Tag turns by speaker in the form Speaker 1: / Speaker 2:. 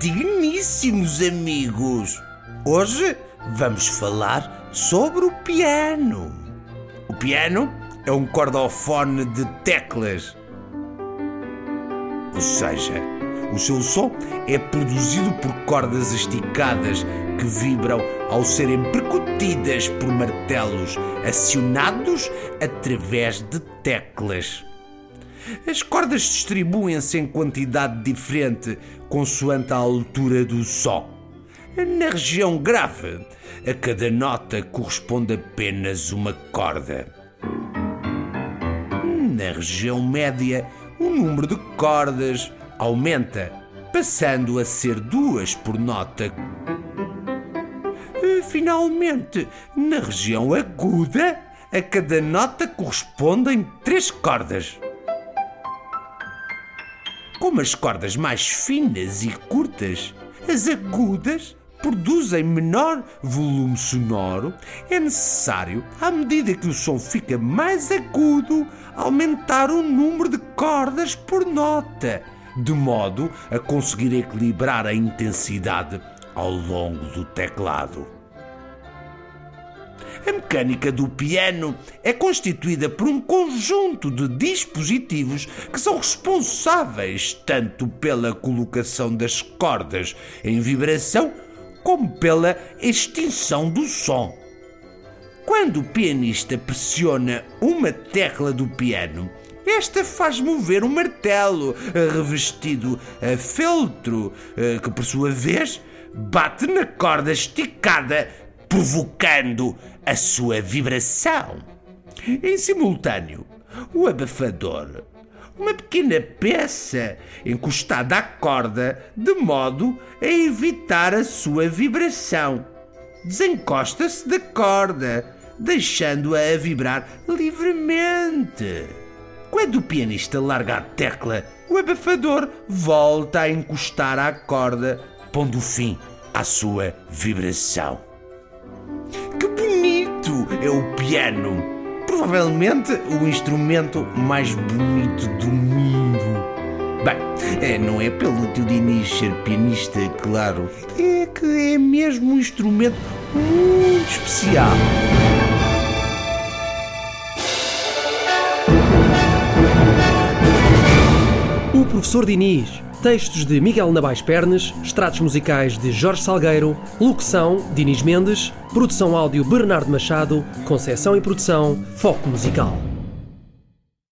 Speaker 1: Digníssimos amigos! Hoje vamos falar sobre o piano. O piano é um cordofone de teclas. Ou seja, o seu som é produzido por cordas esticadas que vibram ao serem percutidas por martelos acionados através de teclas. As cordas distribuem-se em quantidade diferente consoante a altura do som. Na região grave, a cada nota corresponde apenas uma corda. Na região média, o número de cordas aumenta, passando a ser duas por nota. Finalmente, na região aguda, a cada nota correspondem três cordas. Como as cordas mais finas e curtas, as agudas produzem menor volume sonoro, é necessário, à medida que o som fica mais agudo, aumentar o número de cordas por nota, de modo a conseguir equilibrar a intensidade ao longo do teclado. A mecânica do piano é constituída por um conjunto de dispositivos que são responsáveis tanto pela colocação das cordas em vibração como pela extinção do som. Quando o pianista pressiona uma tecla do piano, esta faz mover um martelo revestido a feltro, eh, que por sua vez bate na corda esticada provocando a sua vibração. Em simultâneo, o abafador, uma pequena peça encostada à corda de modo a evitar a sua vibração. Desencosta-se da corda, deixando-a a vibrar livremente. Quando o pianista larga a tecla, o abafador volta a encostar à corda, pondo fim à sua vibração é o piano. Provavelmente o instrumento mais bonito do mundo. Bem, é, não é pelo tio Diniz ser pianista, claro. É que é mesmo um instrumento muito especial.
Speaker 2: O professor Diniz Textos de Miguel Nabais Pernes, extratos musicais de Jorge Salgueiro, locução Dinis Mendes, produção áudio Bernardo Machado, conceção e produção Foco Musical.